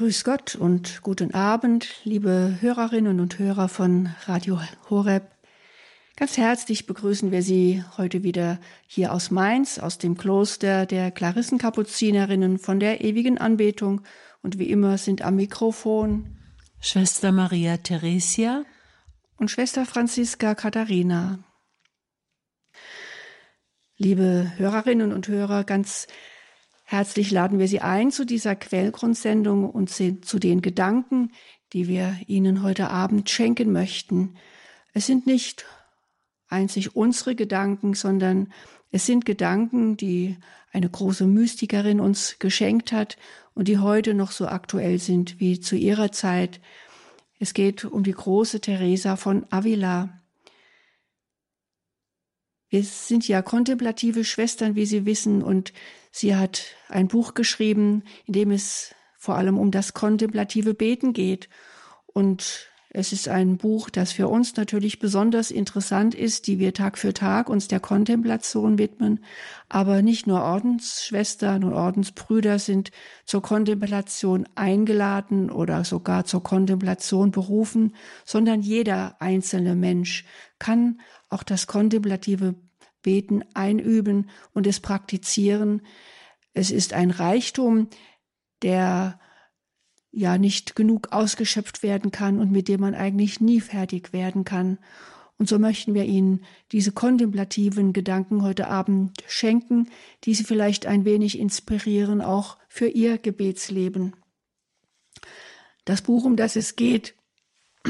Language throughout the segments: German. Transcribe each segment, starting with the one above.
Grüß Gott und guten Abend, liebe Hörerinnen und Hörer von Radio Horeb. Ganz herzlich begrüßen wir Sie heute wieder hier aus Mainz, aus dem Kloster der Klarissenkapuzinerinnen von der ewigen Anbetung. Und wie immer sind am Mikrofon Schwester Maria Theresia und Schwester Franziska Katharina. Liebe Hörerinnen und Hörer, ganz Herzlich laden wir Sie ein zu dieser Quellgrundsendung und zu den Gedanken, die wir Ihnen heute Abend schenken möchten. Es sind nicht einzig unsere Gedanken, sondern es sind Gedanken, die eine große Mystikerin uns geschenkt hat und die heute noch so aktuell sind wie zu ihrer Zeit. Es geht um die große Teresa von Avila. Wir sind ja kontemplative Schwestern, wie Sie wissen, und sie hat ein Buch geschrieben, in dem es vor allem um das kontemplative Beten geht. Und es ist ein Buch, das für uns natürlich besonders interessant ist, die wir Tag für Tag uns der Kontemplation widmen. Aber nicht nur Ordensschwestern und Ordensbrüder sind zur Kontemplation eingeladen oder sogar zur Kontemplation berufen, sondern jeder einzelne Mensch kann auch das kontemplative Beten einüben und es praktizieren. Es ist ein Reichtum, der ja nicht genug ausgeschöpft werden kann und mit dem man eigentlich nie fertig werden kann. Und so möchten wir Ihnen diese kontemplativen Gedanken heute Abend schenken, die Sie vielleicht ein wenig inspirieren, auch für Ihr Gebetsleben. Das Buch, um das es geht,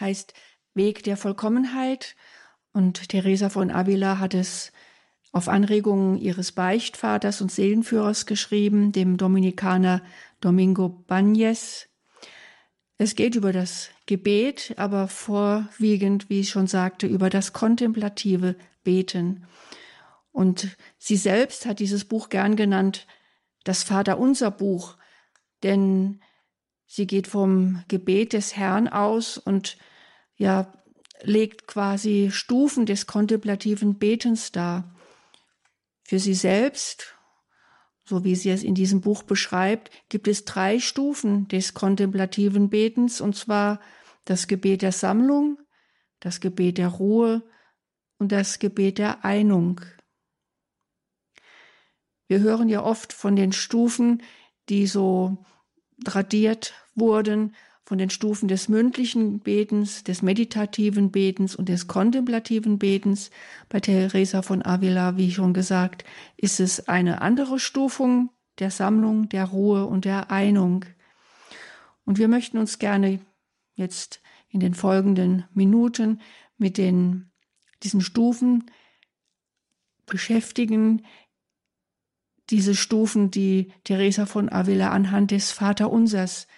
heißt Weg der Vollkommenheit und Teresa von Avila hat es auf Anregungen ihres Beichtvaters und Seelenführers geschrieben, dem Dominikaner Domingo Bañez. Es geht über das Gebet, aber vorwiegend, wie ich schon sagte, über das kontemplative Beten. Und sie selbst hat dieses Buch gern genannt, das Vaterunser Buch, denn sie geht vom Gebet des Herrn aus und ja, legt quasi Stufen des kontemplativen Betens dar. Für sie selbst, so wie sie es in diesem Buch beschreibt, gibt es drei Stufen des kontemplativen Betens, und zwar das Gebet der Sammlung, das Gebet der Ruhe und das Gebet der Einung. Wir hören ja oft von den Stufen, die so tradiert wurden, von den Stufen des mündlichen Betens, des meditativen Betens und des kontemplativen Betens. Bei Teresa von Avila, wie schon gesagt, ist es eine andere Stufung der Sammlung, der Ruhe und der Einung. Und wir möchten uns gerne jetzt in den folgenden Minuten mit den, diesen Stufen beschäftigen, diese Stufen, die Teresa von Avila anhand des Vaterunsers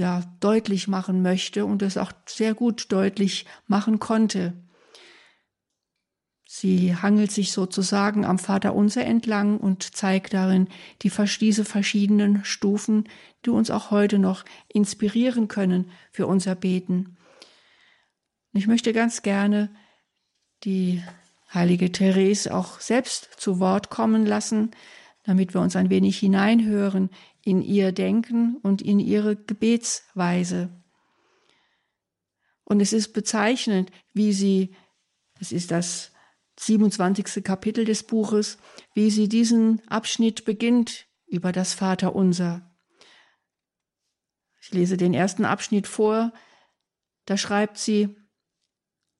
ja deutlich machen möchte und es auch sehr gut deutlich machen konnte. Sie hangelt sich sozusagen am Vaterunser entlang und zeigt darin die, diese verschiedenen Stufen, die uns auch heute noch inspirieren können für unser Beten. Ich möchte ganz gerne die heilige Therese auch selbst zu Wort kommen lassen, damit wir uns ein wenig hineinhören in ihr Denken und in ihre Gebetsweise. Und es ist bezeichnend, wie sie, es ist das 27. Kapitel des Buches, wie sie diesen Abschnitt beginnt über das Vaterunser. Ich lese den ersten Abschnitt vor, da schreibt sie,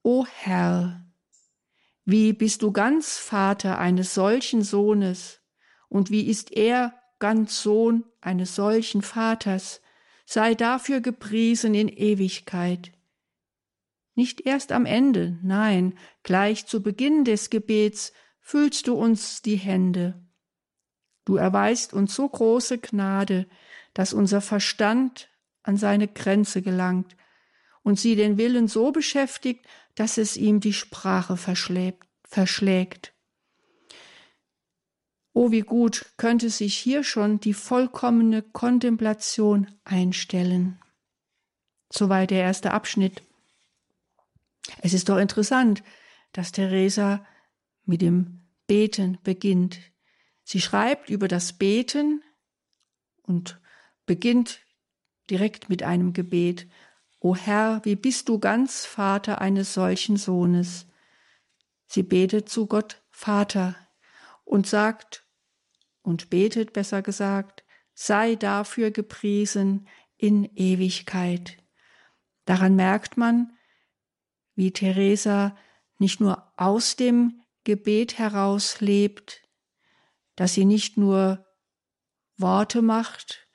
O Herr, wie bist du ganz Vater eines solchen Sohnes, und wie ist er ganz Sohn eines solchen Vaters, sei dafür gepriesen in Ewigkeit. Nicht erst am Ende, nein, gleich zu Beginn des Gebets füllst du uns die Hände. Du erweist uns so große Gnade, dass unser Verstand an seine Grenze gelangt und sie den Willen so beschäftigt, dass es ihm die Sprache verschlägt. Oh, wie gut könnte sich hier schon die vollkommene Kontemplation einstellen. Soweit der erste Abschnitt. Es ist doch interessant, dass Theresa mit dem Beten beginnt. Sie schreibt über das Beten und beginnt direkt mit einem Gebet. O Herr, wie bist du ganz Vater eines solchen Sohnes? Sie betet zu Gott Vater und sagt und betet besser gesagt, sei dafür gepriesen in Ewigkeit. Daran merkt man, wie Teresa nicht nur aus dem Gebet heraus lebt, dass sie nicht nur Worte macht,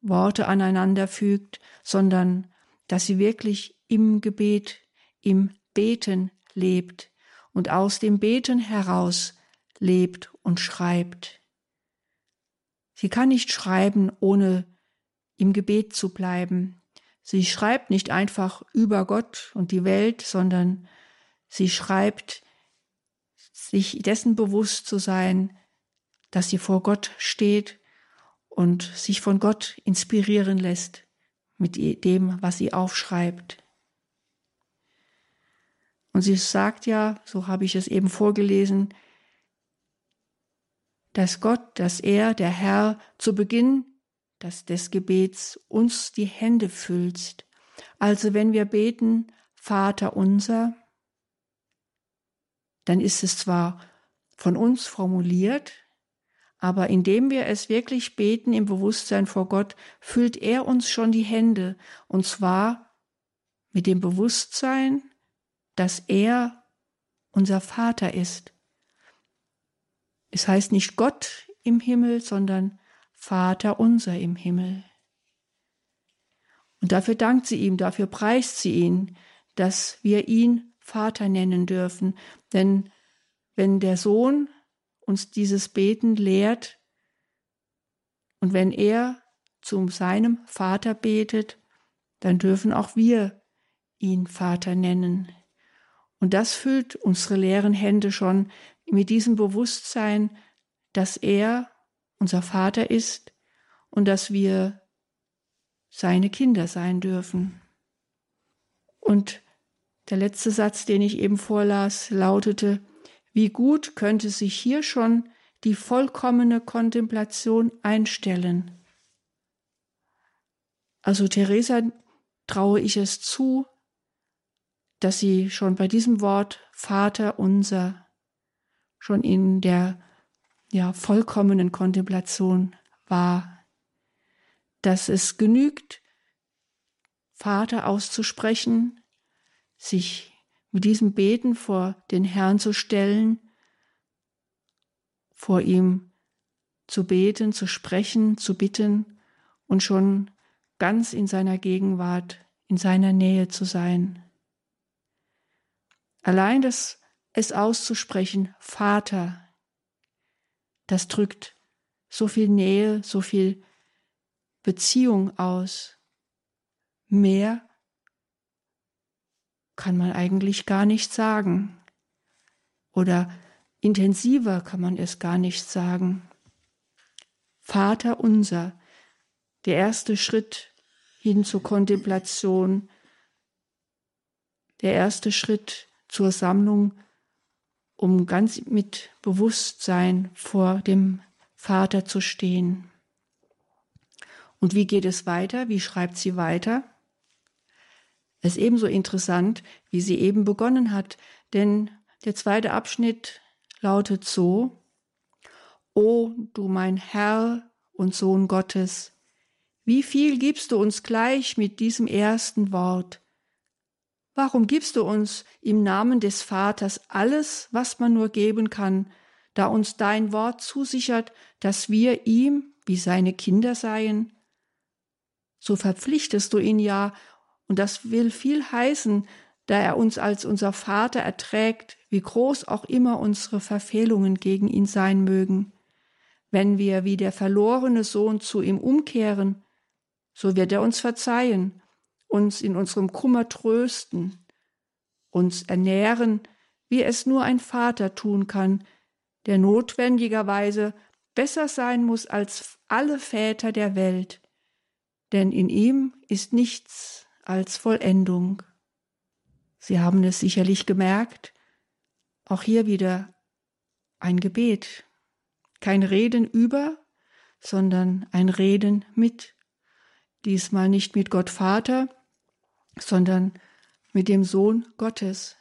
Worte aneinander fügt, sondern dass sie wirklich im Gebet, im Beten lebt und aus dem Beten heraus lebt und schreibt. Sie kann nicht schreiben, ohne im Gebet zu bleiben. Sie schreibt nicht einfach über Gott und die Welt, sondern sie schreibt, sich dessen bewusst zu sein, dass sie vor Gott steht und sich von Gott inspirieren lässt mit dem, was sie aufschreibt. Und sie sagt ja, so habe ich es eben vorgelesen, dass Gott, dass er, der Herr, zu Beginn des, des Gebets uns die Hände füllst. Also wenn wir beten, Vater unser, dann ist es zwar von uns formuliert, aber indem wir es wirklich beten im Bewusstsein vor Gott, füllt er uns schon die Hände, und zwar mit dem Bewusstsein, dass er unser Vater ist. Es heißt nicht Gott im Himmel, sondern Vater unser im Himmel. Und dafür dankt sie ihm, dafür preist sie ihn, dass wir ihn Vater nennen dürfen. Denn wenn der Sohn uns dieses Beten lehrt. Und wenn er zu seinem Vater betet, dann dürfen auch wir ihn Vater nennen. Und das füllt unsere leeren Hände schon mit diesem Bewusstsein, dass er unser Vater ist und dass wir seine Kinder sein dürfen. Und der letzte Satz, den ich eben vorlas, lautete, wie gut könnte sich hier schon die vollkommene Kontemplation einstellen. Also Theresa traue ich es zu, dass sie schon bei diesem Wort Vater unser schon in der ja vollkommenen Kontemplation war, dass es genügt, Vater auszusprechen, sich mit diesem Beten vor den Herrn zu stellen, vor ihm zu beten, zu sprechen, zu bitten und schon ganz in seiner Gegenwart, in seiner Nähe zu sein. Allein das es auszusprechen, Vater, das drückt so viel Nähe, so viel Beziehung aus. Mehr kann man eigentlich gar nicht sagen. Oder intensiver kann man es gar nicht sagen. Vater unser, der erste Schritt hin zur Kontemplation, der erste Schritt zur Sammlung, um ganz mit Bewusstsein vor dem Vater zu stehen. Und wie geht es weiter? Wie schreibt sie weiter? Es ist ebenso interessant, wie sie eben begonnen hat, denn der zweite Abschnitt lautet so, O du mein Herr und Sohn Gottes, wie viel gibst du uns gleich mit diesem ersten Wort? Warum gibst du uns im Namen des Vaters alles, was man nur geben kann, da uns dein Wort zusichert, dass wir ihm wie seine Kinder seien? So verpflichtest du ihn ja und das will viel heißen, da er uns als unser Vater erträgt, wie groß auch immer unsere Verfehlungen gegen ihn sein mögen. Wenn wir wie der verlorene Sohn zu ihm umkehren, so wird er uns verzeihen, uns in unserem Kummer trösten, uns ernähren, wie es nur ein Vater tun kann, der notwendigerweise besser sein muss als alle Väter der Welt, denn in ihm ist nichts als Vollendung. Sie haben es sicherlich gemerkt, auch hier wieder ein Gebet, kein Reden über, sondern ein Reden mit. diesmal nicht mit Gott Vater, sondern mit dem Sohn Gottes.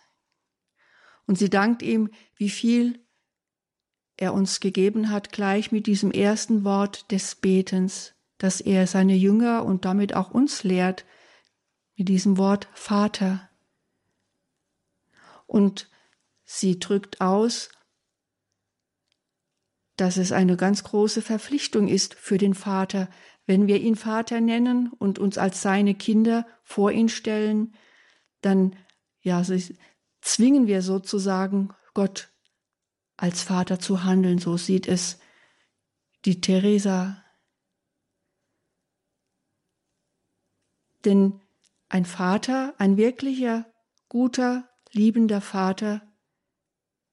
Und sie dankt ihm, wie viel er uns gegeben hat, gleich mit diesem ersten Wort des Betens, das er seine Jünger und damit auch uns lehrt, mit diesem Wort Vater. Und sie drückt aus, dass es eine ganz große Verpflichtung ist für den Vater, wenn wir ihn Vater nennen und uns als seine Kinder vor ihn stellen, dann ja, zwingen wir sozusagen Gott als Vater zu handeln. So sieht es die Theresa. Denn ein Vater, ein wirklicher, guter, liebender Vater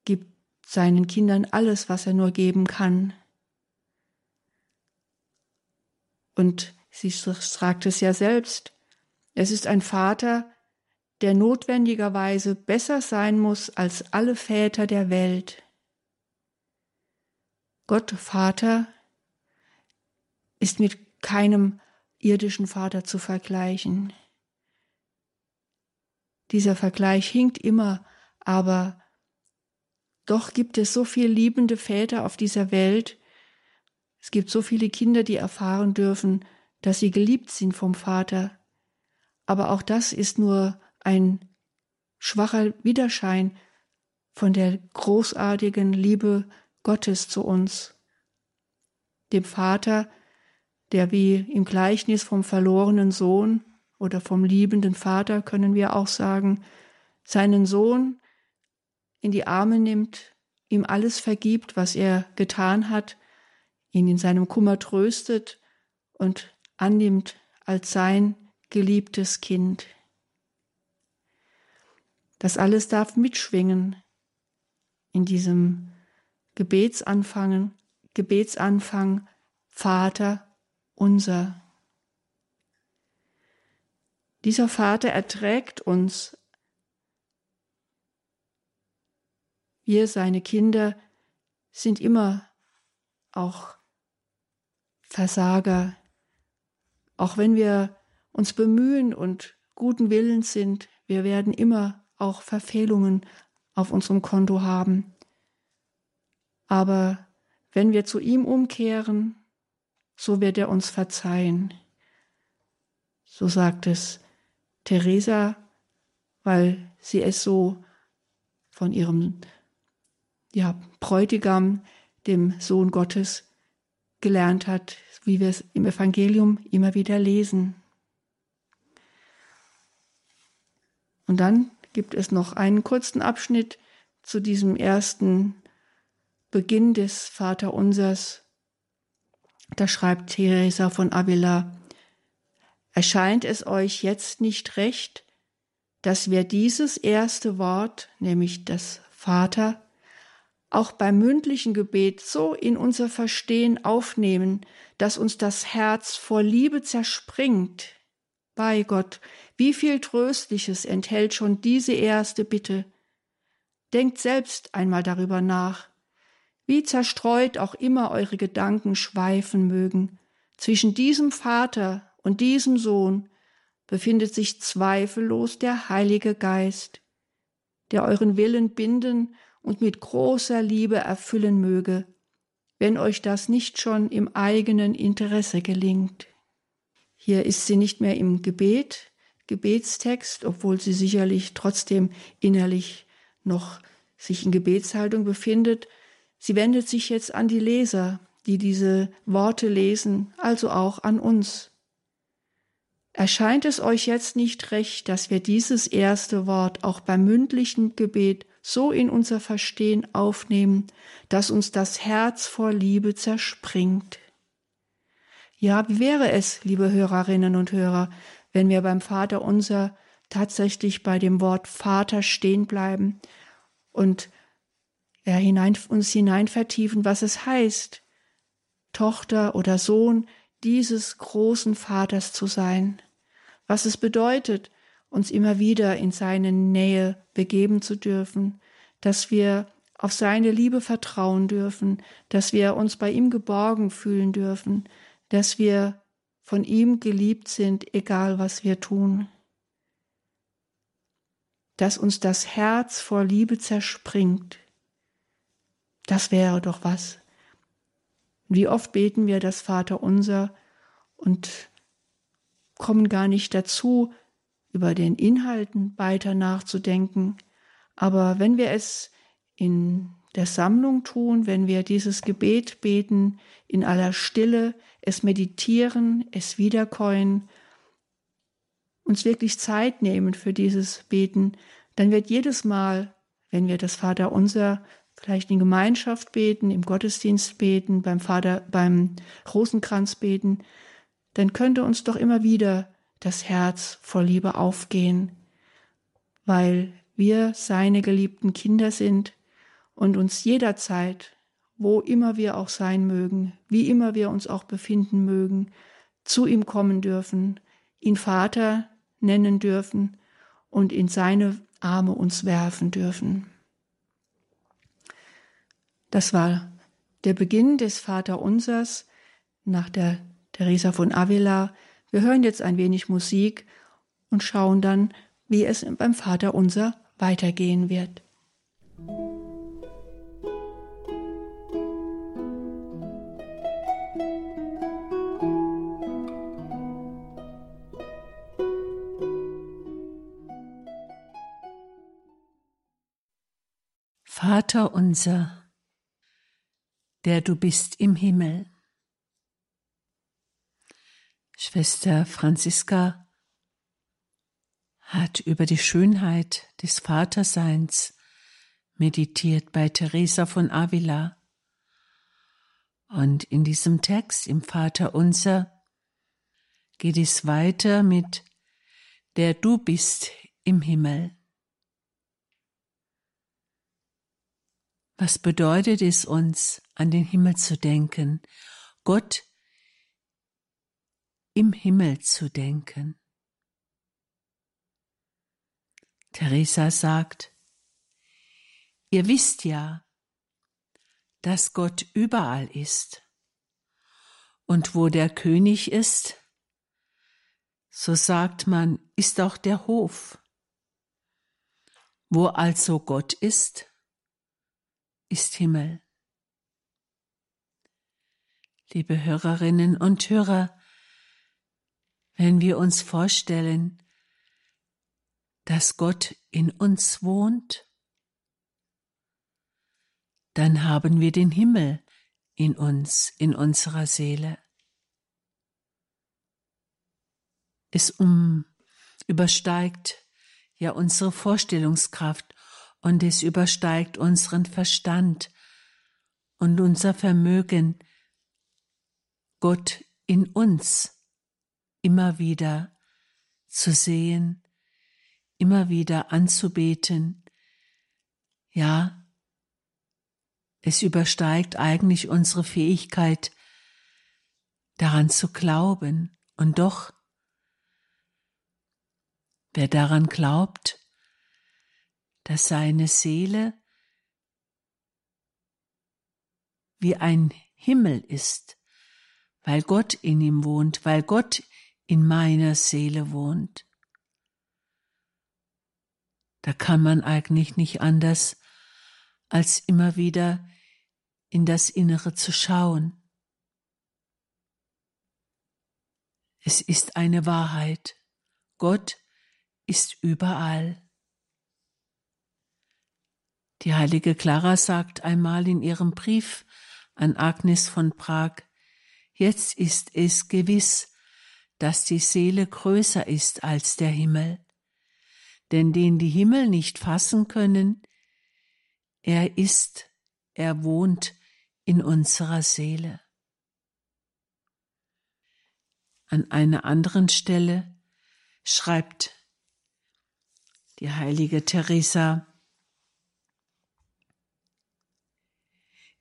gibt seinen Kindern alles, was er nur geben kann. Und sie sagt es ja selbst, es ist ein Vater, der notwendigerweise besser sein muss als alle Väter der Welt. Gott Vater ist mit keinem irdischen Vater zu vergleichen. Dieser Vergleich hinkt immer, aber doch gibt es so viele liebende Väter auf dieser Welt. Es gibt so viele Kinder, die erfahren dürfen, dass sie geliebt sind vom Vater. Aber auch das ist nur ein schwacher Widerschein von der großartigen Liebe Gottes zu uns, dem Vater, der wie im Gleichnis vom verlorenen Sohn oder vom liebenden Vater können wir auch sagen, seinen Sohn in die Arme nimmt, ihm alles vergibt, was er getan hat, ihn in seinem Kummer tröstet und annimmt als sein geliebtes Kind. Das alles darf mitschwingen in diesem Gebetsanfangen, Gebetsanfang Vater unser. Dieser Vater erträgt uns. Wir, seine Kinder, sind immer auch Versager, auch wenn wir uns bemühen und guten Willens sind, wir werden immer auch Verfehlungen auf unserem Konto haben. Aber wenn wir zu ihm umkehren, so wird er uns verzeihen. So sagt es Teresa, weil sie es so von ihrem ja, Bräutigam, dem Sohn Gottes, gelernt hat, wie wir es im Evangelium immer wieder lesen. Und dann gibt es noch einen kurzen Abschnitt zu diesem ersten Beginn des Vaterunsers. Da schreibt Teresa von Avila, erscheint es euch jetzt nicht recht, dass wir dieses erste Wort, nämlich das Vater, auch beim mündlichen Gebet so in unser Verstehen aufnehmen, dass uns das Herz vor Liebe zerspringt. Bei Gott, wie viel Tröstliches enthält schon diese erste Bitte. Denkt selbst einmal darüber nach, wie zerstreut auch immer eure Gedanken schweifen mögen. Zwischen diesem Vater und diesem Sohn befindet sich zweifellos der Heilige Geist, der euren Willen binden und mit großer Liebe erfüllen möge, wenn euch das nicht schon im eigenen Interesse gelingt. Hier ist sie nicht mehr im Gebet, Gebetstext, obwohl sie sicherlich trotzdem innerlich noch sich in Gebetshaltung befindet. Sie wendet sich jetzt an die Leser, die diese Worte lesen, also auch an uns. Erscheint es euch jetzt nicht recht, dass wir dieses erste Wort auch beim mündlichen Gebet so in unser Verstehen aufnehmen, dass uns das Herz vor Liebe zerspringt? Ja, wie wäre es, liebe Hörerinnen und Hörer, wenn wir beim Vater unser tatsächlich bei dem Wort Vater stehen bleiben und er hinein, uns hinein vertiefen, was es heißt, Tochter oder Sohn dieses großen Vaters zu sein, was es bedeutet, uns immer wieder in seine Nähe begeben zu dürfen, dass wir auf seine Liebe vertrauen dürfen, dass wir uns bei ihm geborgen fühlen dürfen, dass wir von ihm geliebt sind, egal was wir tun. Dass uns das Herz vor Liebe zerspringt. Das wäre doch was. Wie oft beten wir das Vaterunser und kommen gar nicht dazu, über den Inhalten weiter nachzudenken. Aber wenn wir es in der Sammlung tun, wenn wir dieses Gebet beten, in aller Stille, es meditieren, es wiederkäuen, uns wirklich Zeit nehmen für dieses Beten, dann wird jedes Mal, wenn wir das Vaterunser vielleicht in Gemeinschaft beten, im Gottesdienst beten, beim Vater, beim Rosenkranz beten, dann könnte uns doch immer wieder das Herz voll Liebe aufgehen, weil wir seine geliebten Kinder sind und uns jederzeit, wo immer wir auch sein mögen, wie immer wir uns auch befinden mögen, zu ihm kommen dürfen, ihn Vater nennen dürfen und in seine Arme uns werfen dürfen. Das war der Beginn des Vaterunsers nach der Teresa von Avila. Wir hören jetzt ein wenig Musik und schauen dann, wie es beim Vaterunser weitergehen wird. Vater unser, der du bist im Himmel. Schwester Franziska hat über die Schönheit des Vaterseins meditiert bei Teresa von Avila. Und in diesem Text im Vater unser geht es weiter mit der du bist im Himmel. Was bedeutet es uns, an den Himmel zu denken, Gott im Himmel zu denken? Teresa sagt, ihr wisst ja, dass Gott überall ist. Und wo der König ist, so sagt man, ist auch der Hof. Wo also Gott ist, ist Himmel. Liebe Hörerinnen und Hörer, wenn wir uns vorstellen, dass Gott in uns wohnt, dann haben wir den Himmel in uns, in unserer Seele. Es um, übersteigt ja unsere Vorstellungskraft und es übersteigt unseren Verstand und unser Vermögen, Gott in uns immer wieder zu sehen, immer wieder anzubeten. Ja, es übersteigt eigentlich unsere Fähigkeit, daran zu glauben. Und doch, wer daran glaubt, dass seine Seele wie ein Himmel ist, weil Gott in ihm wohnt, weil Gott in meiner Seele wohnt. Da kann man eigentlich nicht anders, als immer wieder in das Innere zu schauen. Es ist eine Wahrheit. Gott ist überall. Die heilige Clara sagt einmal in ihrem Brief an Agnes von Prag, jetzt ist es gewiss, dass die Seele größer ist als der Himmel. Denn den die Himmel nicht fassen können, er ist, er wohnt in unserer Seele. An einer anderen Stelle schreibt die heilige Teresa,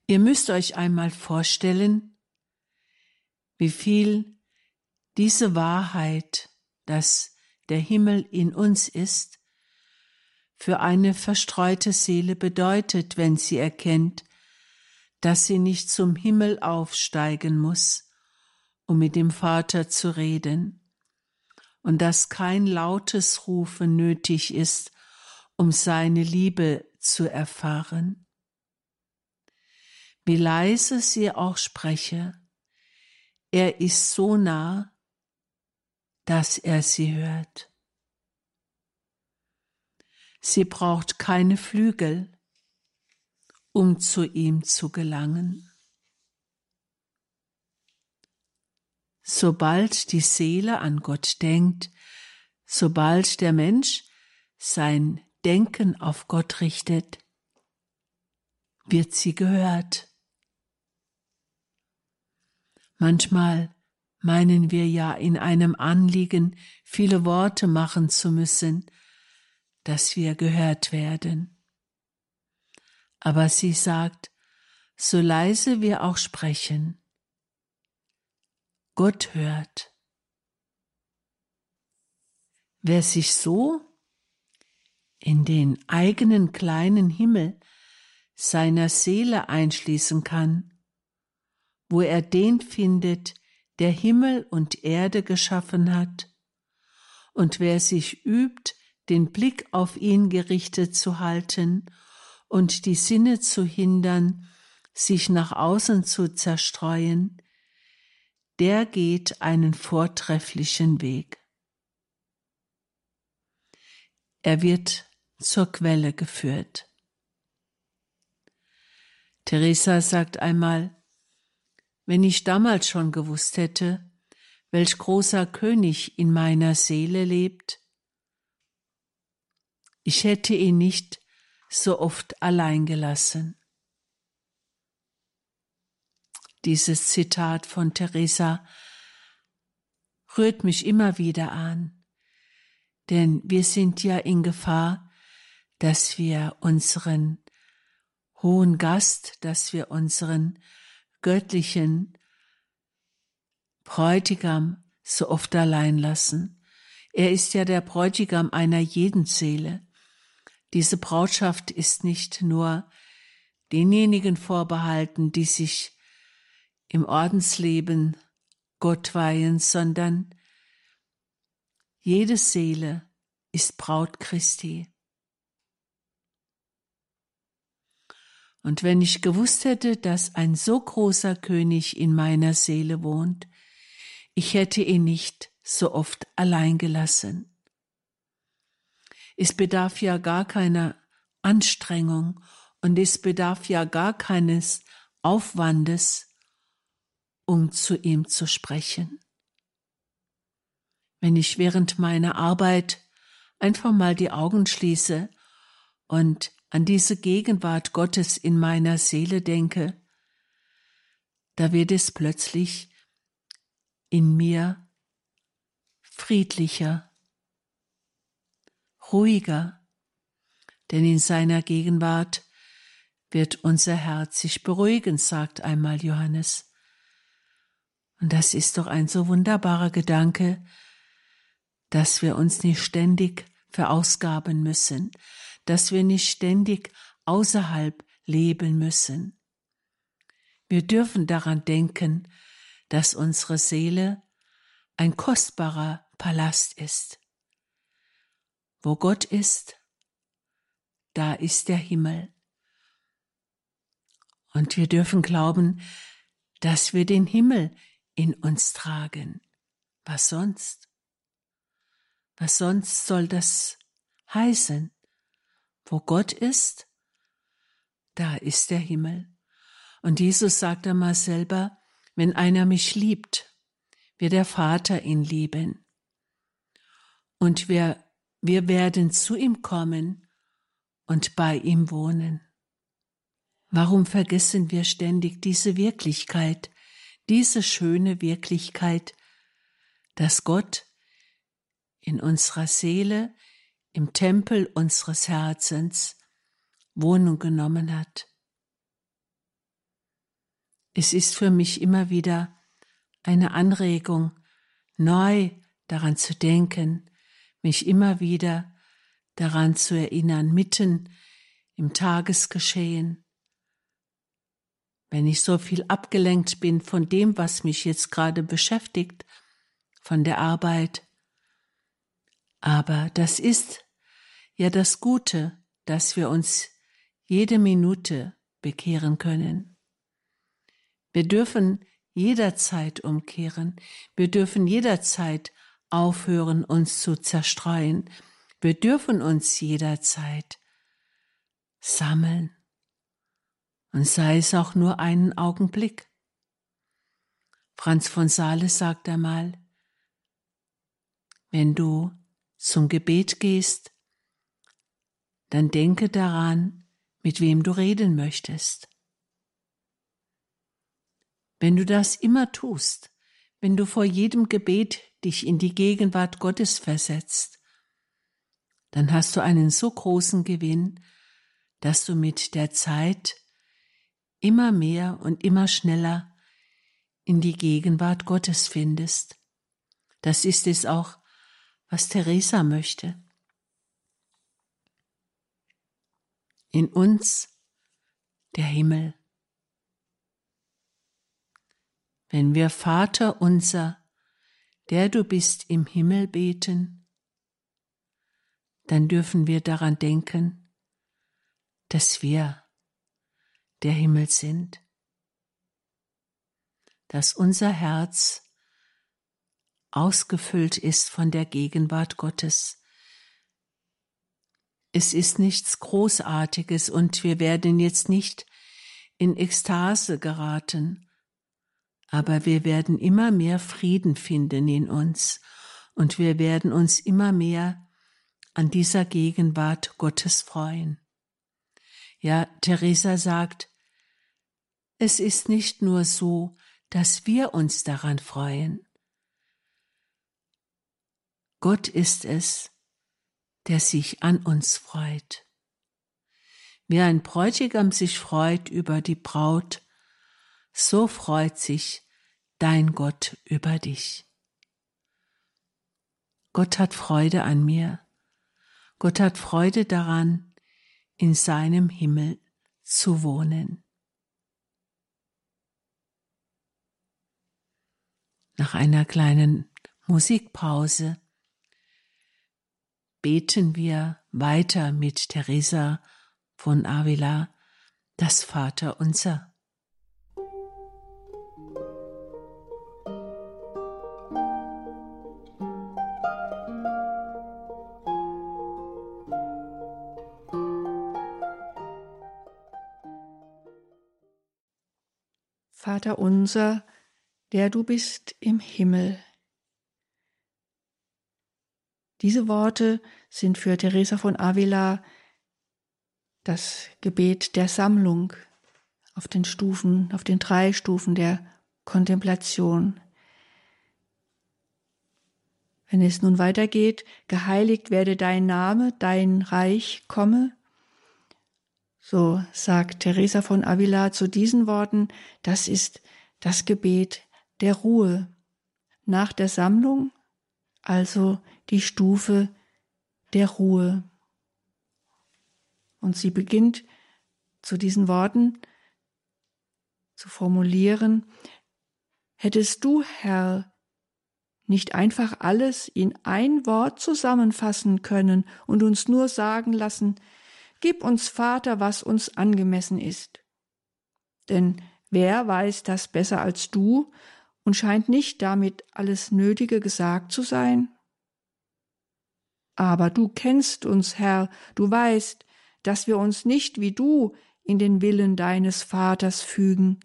Ihr müsst euch einmal vorstellen, wie viel diese Wahrheit, dass der Himmel in uns ist, für eine verstreute Seele bedeutet, wenn sie erkennt, dass sie nicht zum Himmel aufsteigen muss, um mit dem Vater zu reden und dass kein lautes Rufen nötig ist, um seine Liebe zu erfahren. Wie leise sie auch spreche, er ist so nah, dass er sie hört. Sie braucht keine Flügel, um zu ihm zu gelangen. Sobald die Seele an Gott denkt, sobald der Mensch sein Denken auf Gott richtet, wird sie gehört. Manchmal meinen wir ja in einem Anliegen viele Worte machen zu müssen, dass wir gehört werden. Aber sie sagt, so leise wir auch sprechen, Gott hört. Wer sich so in den eigenen kleinen Himmel seiner Seele einschließen kann, wo er den findet, der Himmel und Erde geschaffen hat, und wer sich übt, den Blick auf ihn gerichtet zu halten und die Sinne zu hindern, sich nach außen zu zerstreuen, der geht einen vortrefflichen Weg. Er wird zur Quelle geführt. Theresa sagt einmal, wenn ich damals schon gewusst hätte, welch großer König in meiner Seele lebt, ich hätte ihn nicht so oft allein gelassen. Dieses Zitat von Theresa rührt mich immer wieder an, denn wir sind ja in Gefahr, dass wir unseren hohen Gast, dass wir unseren göttlichen Bräutigam so oft allein lassen. Er ist ja der Bräutigam einer jeden Seele. Diese Brautschaft ist nicht nur denjenigen vorbehalten, die sich im Ordensleben Gott weihen, sondern jede Seele ist Braut Christi. Und wenn ich gewusst hätte, dass ein so großer König in meiner Seele wohnt, ich hätte ihn nicht so oft allein gelassen. Es bedarf ja gar keiner Anstrengung und es bedarf ja gar keines Aufwandes, um zu ihm zu sprechen. Wenn ich während meiner Arbeit einfach mal die Augen schließe und an diese Gegenwart Gottes in meiner Seele denke, da wird es plötzlich in mir friedlicher, ruhiger, denn in seiner Gegenwart wird unser Herz sich beruhigen, sagt einmal Johannes. Und das ist doch ein so wunderbarer Gedanke, dass wir uns nicht ständig verausgaben müssen, dass wir nicht ständig außerhalb leben müssen. Wir dürfen daran denken, dass unsere Seele ein kostbarer Palast ist. Wo Gott ist, da ist der Himmel. Und wir dürfen glauben, dass wir den Himmel in uns tragen. Was sonst? Was sonst soll das heißen? Wo Gott ist, da ist der Himmel. Und Jesus sagt einmal selber, wenn einer mich liebt, wird der Vater ihn lieben. Und wir, wir werden zu ihm kommen und bei ihm wohnen. Warum vergessen wir ständig diese Wirklichkeit, diese schöne Wirklichkeit, dass Gott in unserer Seele, im Tempel unseres Herzens Wohnung genommen hat. Es ist für mich immer wieder eine Anregung, neu daran zu denken, mich immer wieder daran zu erinnern, mitten im Tagesgeschehen, wenn ich so viel abgelenkt bin von dem, was mich jetzt gerade beschäftigt, von der Arbeit. Aber das ist ja das Gute, dass wir uns jede Minute bekehren können. Wir dürfen jederzeit umkehren. Wir dürfen jederzeit aufhören, uns zu zerstreuen. Wir dürfen uns jederzeit sammeln. Und sei es auch nur einen Augenblick. Franz von Sales sagt einmal, wenn du zum Gebet gehst, dann denke daran, mit wem du reden möchtest. Wenn du das immer tust, wenn du vor jedem Gebet dich in die Gegenwart Gottes versetzt, dann hast du einen so großen Gewinn, dass du mit der Zeit immer mehr und immer schneller in die Gegenwart Gottes findest. Das ist es auch, was Teresa möchte. In uns der Himmel. Wenn wir Vater unser, der du bist im Himmel beten, dann dürfen wir daran denken, dass wir der Himmel sind, dass unser Herz ausgefüllt ist von der Gegenwart Gottes. Es ist nichts Großartiges und wir werden jetzt nicht in Ekstase geraten, aber wir werden immer mehr Frieden finden in uns und wir werden uns immer mehr an dieser Gegenwart Gottes freuen. Ja, Theresa sagt, es ist nicht nur so, dass wir uns daran freuen. Gott ist es, der sich an uns freut. Wie ein Bräutigam sich freut über die Braut, so freut sich dein Gott über dich. Gott hat Freude an mir. Gott hat Freude daran, in seinem Himmel zu wohnen. Nach einer kleinen Musikpause beten wir weiter mit Teresa von Avila das Vaterunser. Vater unser, der du bist im Himmel. Diese Worte sind für Teresa von Avila das Gebet der Sammlung auf den Stufen, auf den drei Stufen der Kontemplation. Wenn es nun weitergeht, geheiligt werde dein Name, dein Reich komme, so sagt Teresa von Avila zu diesen Worten, das ist das Gebet der Ruhe. Nach der Sammlung also die Stufe der Ruhe. Und sie beginnt zu diesen Worten zu formulieren, hättest du, Herr, nicht einfach alles in ein Wort zusammenfassen können und uns nur sagen lassen, Gib uns, Vater, was uns angemessen ist. Denn wer weiß das besser als du und scheint nicht damit alles Nötige gesagt zu sein? Aber du kennst uns, Herr, du weißt, dass wir uns nicht wie du in den Willen deines Vaters fügen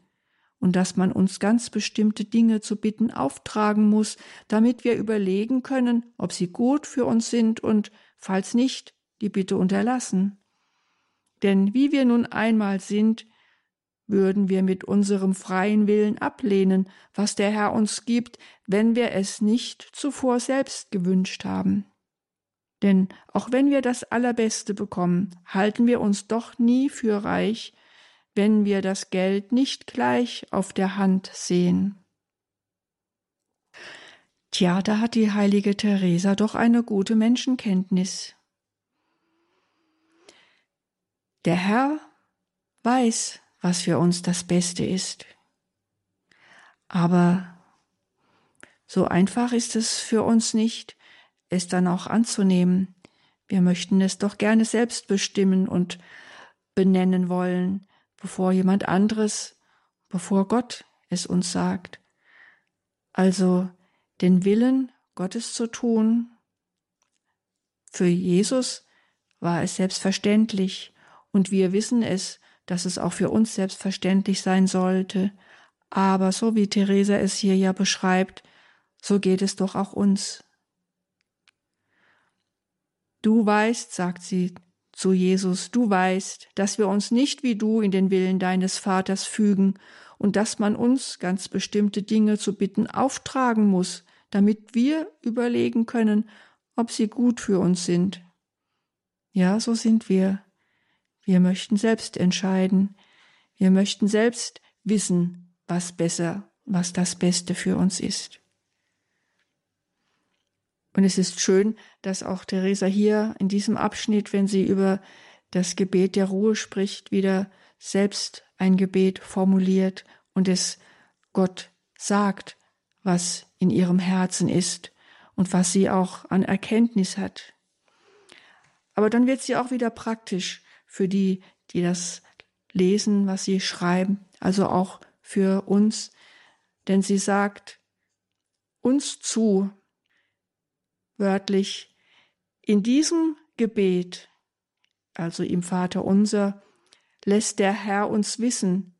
und dass man uns ganz bestimmte Dinge zu bitten auftragen muss, damit wir überlegen können, ob sie gut für uns sind und, falls nicht, die Bitte unterlassen. Denn wie wir nun einmal sind, würden wir mit unserem freien Willen ablehnen, was der Herr uns gibt, wenn wir es nicht zuvor selbst gewünscht haben. Denn auch wenn wir das Allerbeste bekommen, halten wir uns doch nie für reich, wenn wir das Geld nicht gleich auf der Hand sehen. Tja, da hat die heilige Theresa doch eine gute Menschenkenntnis. Der Herr weiß, was für uns das Beste ist. Aber so einfach ist es für uns nicht, es dann auch anzunehmen. Wir möchten es doch gerne selbst bestimmen und benennen wollen, bevor jemand anderes, bevor Gott es uns sagt. Also den Willen Gottes zu tun. Für Jesus war es selbstverständlich und wir wissen es, dass es auch für uns selbstverständlich sein sollte. Aber so wie Theresa es hier ja beschreibt, so geht es doch auch uns. Du weißt, sagt sie zu Jesus, du weißt, dass wir uns nicht wie du in den Willen deines Vaters fügen und dass man uns ganz bestimmte Dinge zu bitten auftragen muss, damit wir überlegen können, ob sie gut für uns sind. Ja, so sind wir. Wir möchten selbst entscheiden. Wir möchten selbst wissen, was besser, was das Beste für uns ist. Und es ist schön, dass auch Theresa hier in diesem Abschnitt, wenn sie über das Gebet der Ruhe spricht, wieder selbst ein Gebet formuliert und es Gott sagt, was in ihrem Herzen ist und was sie auch an Erkenntnis hat. Aber dann wird sie auch wieder praktisch für die, die das lesen, was sie schreiben, also auch für uns, denn sie sagt uns zu, wörtlich, in diesem Gebet, also im Vater unser, lässt der Herr uns wissen,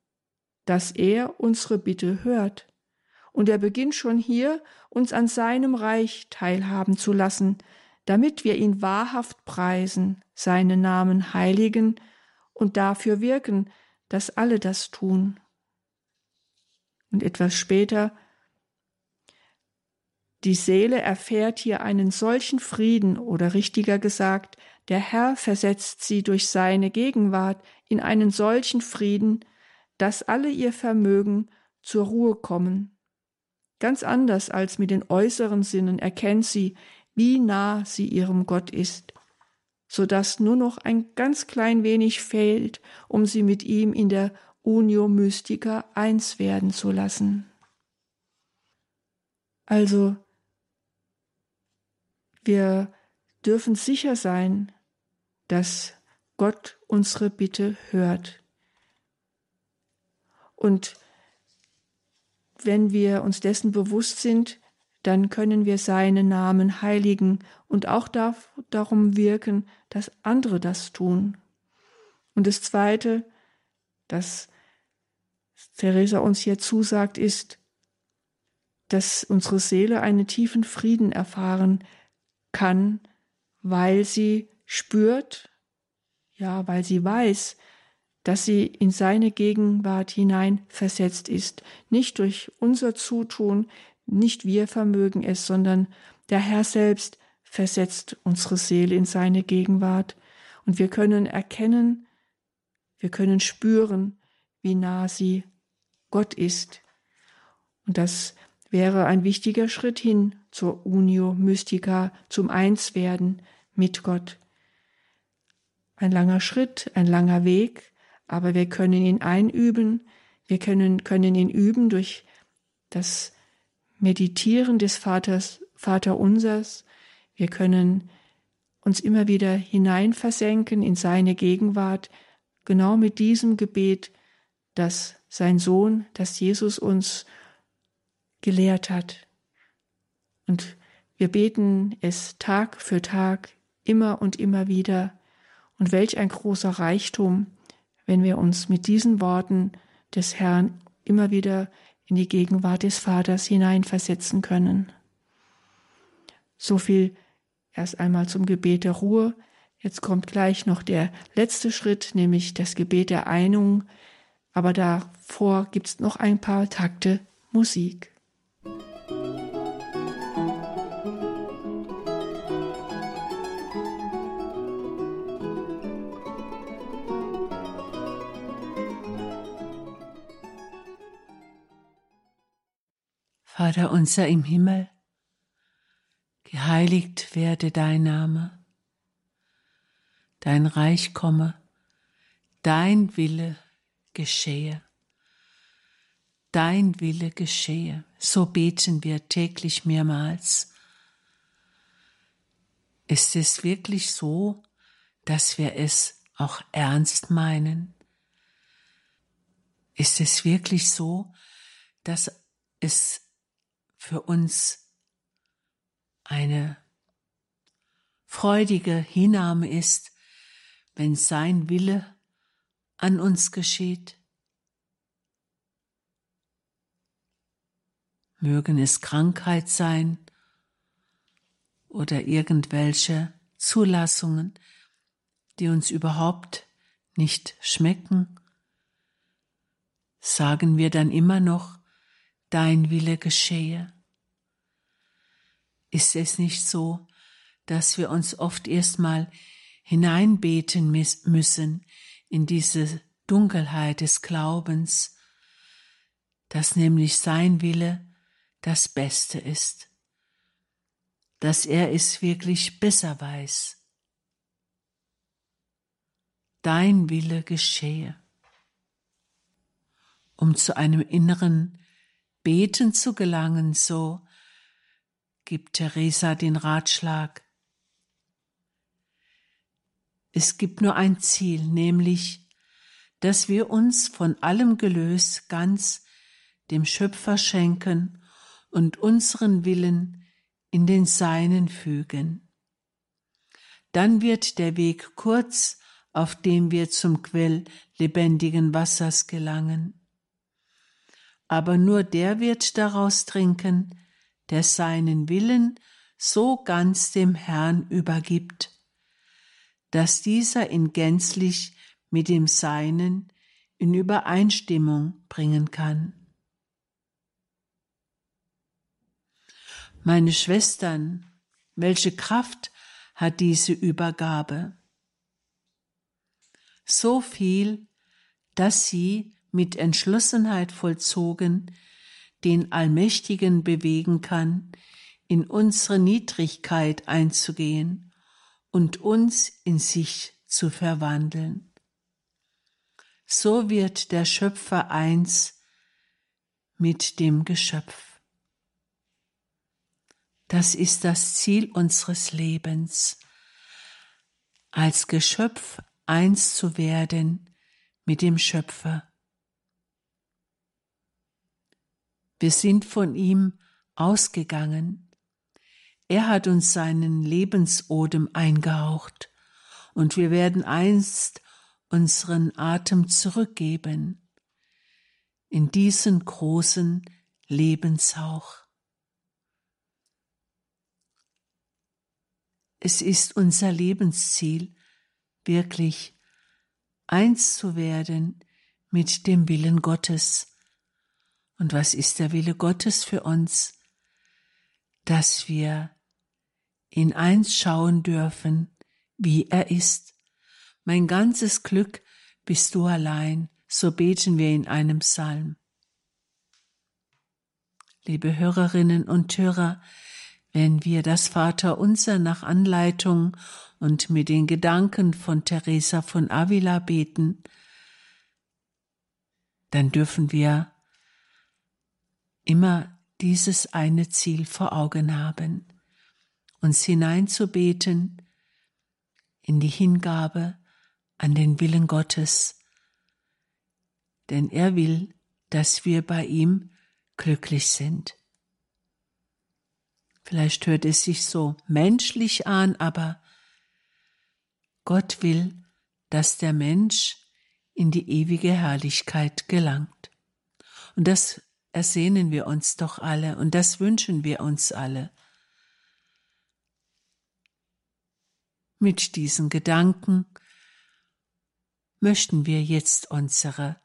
dass er unsere Bitte hört. Und er beginnt schon hier, uns an seinem Reich teilhaben zu lassen, damit wir ihn wahrhaft preisen, seinen Namen heiligen und dafür wirken, dass alle das tun. Und etwas später die Seele erfährt hier einen solchen Frieden oder richtiger gesagt, der Herr versetzt sie durch seine Gegenwart in einen solchen Frieden, dass alle ihr Vermögen zur Ruhe kommen. Ganz anders als mit den äußeren Sinnen erkennt sie, wie nah sie ihrem Gott ist, so dass nur noch ein ganz klein wenig fehlt, um sie mit ihm in der Unio Mystica eins werden zu lassen. Also wir dürfen sicher sein, dass Gott unsere Bitte hört. Und wenn wir uns dessen bewusst sind, dann können wir seinen Namen heiligen und auch darum wirken, dass andere das tun. Und das Zweite, das Theresa uns hier zusagt, ist, dass unsere Seele einen tiefen Frieden erfahren kann, weil sie spürt, ja, weil sie weiß, dass sie in seine Gegenwart hinein versetzt ist, nicht durch unser Zutun, nicht wir vermögen es, sondern der Herr selbst versetzt unsere Seele in seine Gegenwart und wir können erkennen, wir können spüren, wie nah sie Gott ist. Und das wäre ein wichtiger Schritt hin zur Unio Mystica, zum Einswerden mit Gott. Ein langer Schritt, ein langer Weg, aber wir können ihn einüben, wir können, können ihn üben durch das Meditieren des Vaters, Vater unsers, wir können uns immer wieder hineinversenken in seine Gegenwart, genau mit diesem Gebet, das sein Sohn, das Jesus uns gelehrt hat. Und wir beten es Tag für Tag, immer und immer wieder. Und welch ein großer Reichtum, wenn wir uns mit diesen Worten des Herrn immer wieder in die Gegenwart des Vaters hineinversetzen können. So viel erst einmal zum Gebet der Ruhe. Jetzt kommt gleich noch der letzte Schritt, nämlich das Gebet der Einung. Aber davor gibt's noch ein paar Takte Musik. Vater unser im Himmel, geheiligt werde dein Name, dein Reich komme, dein Wille geschehe. Dein Wille geschehe. So beten wir täglich mehrmals. Ist es wirklich so, dass wir es auch ernst meinen? Ist es wirklich so, dass es für uns eine freudige Hinnahme ist, wenn sein Wille an uns geschieht? Mögen es Krankheit sein oder irgendwelche Zulassungen, die uns überhaupt nicht schmecken, sagen wir dann immer noch, dein Wille geschehe. Ist es nicht so, dass wir uns oft erstmal hineinbeten müssen in diese Dunkelheit des Glaubens, dass nämlich sein Wille das Beste ist, dass er es wirklich besser weiß. Dein Wille geschehe. Um zu einem inneren Beten zu gelangen, so gibt Theresa den Ratschlag. Es gibt nur ein Ziel, nämlich, dass wir uns von allem Gelös ganz dem Schöpfer schenken und unseren Willen in den Seinen fügen. Dann wird der Weg kurz, auf dem wir zum Quell lebendigen Wassers gelangen. Aber nur der wird daraus trinken, der seinen Willen so ganz dem Herrn übergibt, dass dieser ihn gänzlich mit dem Seinen in Übereinstimmung bringen kann. Meine Schwestern, welche Kraft hat diese Übergabe? So viel, dass sie mit Entschlossenheit vollzogen den Allmächtigen bewegen kann, in unsere Niedrigkeit einzugehen und uns in sich zu verwandeln. So wird der Schöpfer eins mit dem Geschöpf. Das ist das Ziel unseres Lebens, als Geschöpf eins zu werden mit dem Schöpfer. Wir sind von ihm ausgegangen. Er hat uns seinen Lebensodem eingehaucht und wir werden einst unseren Atem zurückgeben in diesen großen Lebenshauch. Es ist unser Lebensziel, wirklich eins zu werden mit dem Willen Gottes. Und was ist der Wille Gottes für uns? Dass wir in eins schauen dürfen, wie er ist. Mein ganzes Glück bist du allein, so beten wir in einem Psalm. Liebe Hörerinnen und Hörer, wenn wir das Vaterunser nach Anleitung und mit den Gedanken von Teresa von Avila beten, dann dürfen wir immer dieses eine Ziel vor Augen haben, uns hineinzubeten in die Hingabe an den Willen Gottes, denn er will, dass wir bei ihm glücklich sind. Vielleicht hört es sich so menschlich an, aber Gott will, dass der Mensch in die ewige Herrlichkeit gelangt. Und das ersehnen wir uns doch alle und das wünschen wir uns alle. Mit diesen Gedanken möchten wir jetzt unsere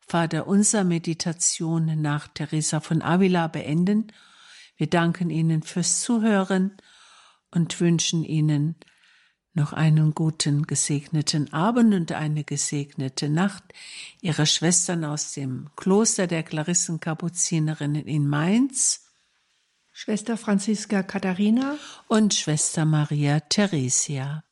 Vater unser Meditation nach Teresa von Avila beenden wir danken Ihnen fürs Zuhören und wünschen Ihnen noch einen guten, gesegneten Abend und eine gesegnete Nacht. Ihre Schwestern aus dem Kloster der Klarissenkapuzinerinnen in Mainz. Schwester Franziska Katharina und Schwester Maria Theresia.